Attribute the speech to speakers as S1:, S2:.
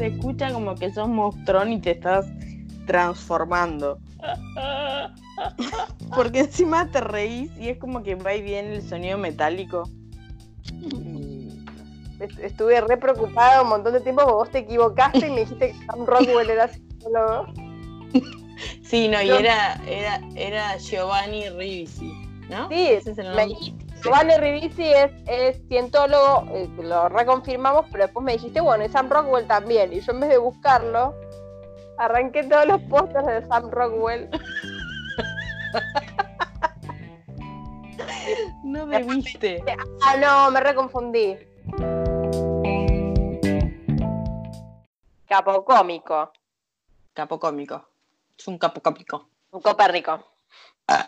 S1: se escucha como que sos monstruón y te estás transformando. Porque encima te reís y es como que va y viene el sonido metálico.
S2: Estuve re preocupada un montón de tiempo porque vos te equivocaste y me dijiste que Sam Rockwell era psicólogo.
S1: Sí, no, y era, era, era Giovanni Ribisi, ¿no?
S2: Sí, Ese es el nombre. Giovanni Ribisi es, es cientólogo, eh, lo reconfirmamos, pero después me dijiste, bueno, y Sam Rockwell también. Y yo en vez de buscarlo, arranqué todos los pósters de Sam Rockwell.
S1: no me viste.
S2: Ah, no, me reconfundí. Capo cómico.
S1: Capo cómico. Es un capo cómico.
S2: Un copérnico.
S1: Ah.